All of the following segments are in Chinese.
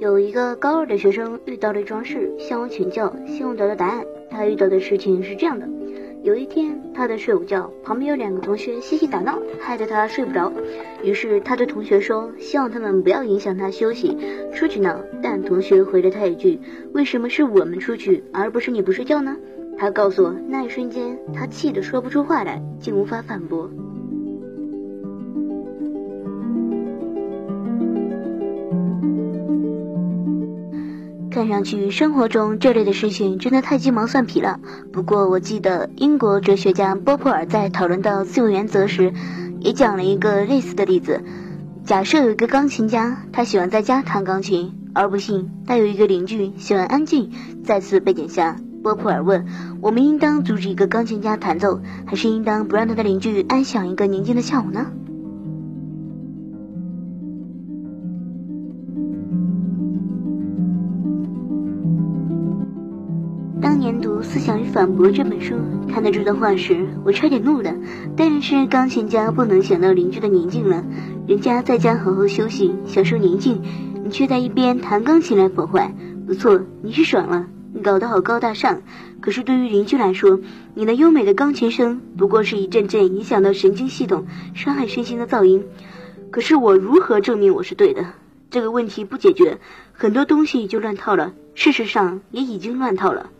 有一个高二的学生遇到了一桩事，向我请教，希望得到答案。他遇到的事情是这样的：有一天，他在睡午觉，旁边有两个同学嬉戏打闹，害得他睡不着。于是他对同学说，希望他们不要影响他休息，出去闹。但同学回了他一句：“为什么是我们出去，而不是你不睡觉呢？”他告诉我，那一瞬间，他气得说不出话来，竟无法反驳。看上去生活中这类的事情真的太鸡毛蒜皮了。不过我记得英国哲学家波普尔在讨论到自由原则时，也讲了一个类似的例子。假设有一个钢琴家，他喜欢在家弹钢琴，而不幸他有一个邻居喜欢安静。在此背景下，波普尔问：我们应当阻止一个钢琴家弹奏，还是应当不让他的邻居安享一个宁静的下午呢？年读《思想与反驳》这本书，看到这段话时，我差点怒了。当然是钢琴家不能想到邻居的宁静了，人家在家好好休息，享受宁静，你却在一边弹钢琴来破坏。不错，你是爽了，你搞得好高大上。可是对于邻居来说，你那优美的钢琴声不过是一阵阵影响到神经系统、伤害身心的噪音。可是我如何证明我是对的？这个问题不解决，很多东西就乱套了。事实上，也已经乱套了。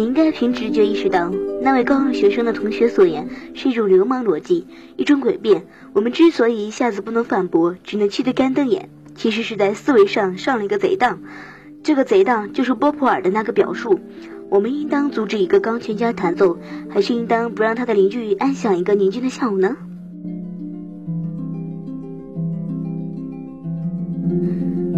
你应该凭直觉意识到，那位高二学生的同学所言是一种流氓逻辑，一种诡辩。我们之所以一下子不能反驳，只能气得干瞪眼，其实是在思维上上了一个贼当。这个贼当就是波普尔的那个表述：我们应当阻止一个钢琴家弹奏，还是应当不让他的邻居安享一个宁静的下午呢？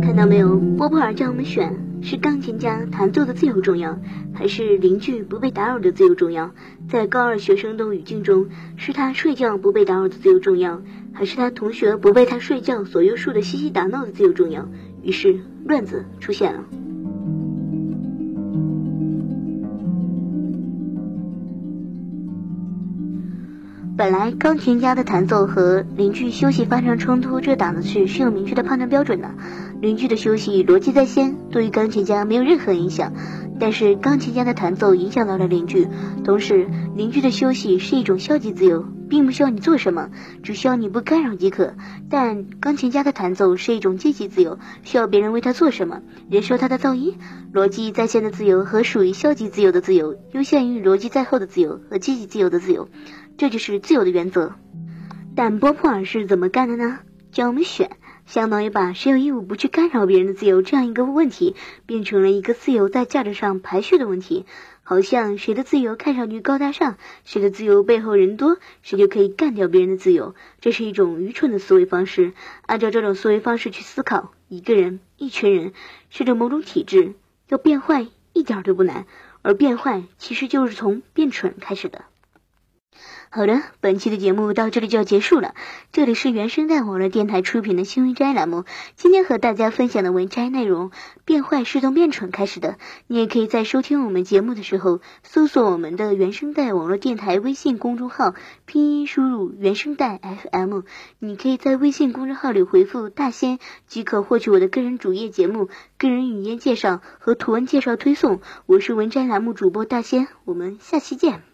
看到没有，波普尔叫我们选。是钢琴家弹奏的自由重要，还是邻居不被打扰的自由重要？在高二学生的语境中，是他睡觉不被打扰的自由重要，还是他同学不被他睡觉所约束的嬉戏打闹的自由重要？于是乱子出现了。本来钢琴家的弹奏和邻居休息发生冲突，这档子事是有明确的判断标准的。邻居的休息逻辑在先，对于钢琴家没有任何影响。但是钢琴家的弹奏影响到了邻居，同时邻居的休息是一种消极自由，并不需要你做什么，只需要你不干扰即可。但钢琴家的弹奏是一种积极自由，需要别人为他做什么，忍受他的噪音。逻辑在先的自由和属于消极自由的自由，优先于逻辑在后的自由和积极自由的自由。这就是自由的原则，但波普尔是怎么干的呢？叫我们选，相当于把谁有义务不去干扰别人的自由这样一个问题，变成了一个自由在价值上排序的问题，好像谁的自由看上去高大上，谁的自由背后人多，谁就可以干掉别人的自由。这是一种愚蠢的思维方式。按照这种思维方式去思考，一个人、一群人，甚至某种体制，要变坏一点都不难，而变坏其实就是从变蠢开始的。好的，本期的节目到这里就要结束了。这里是原声带网络电台出品的新闻摘栏目。今天和大家分享的文摘内容，变坏是从变蠢开始的。你也可以在收听我们节目的时候，搜索我们的原声带网络电台微信公众号，拼音输入原声带 FM。你可以在微信公众号里回复“大仙”，即可获取我的个人主页节目、个人语音介绍和图文介绍推送。我是文摘栏目主播大仙，我们下期见。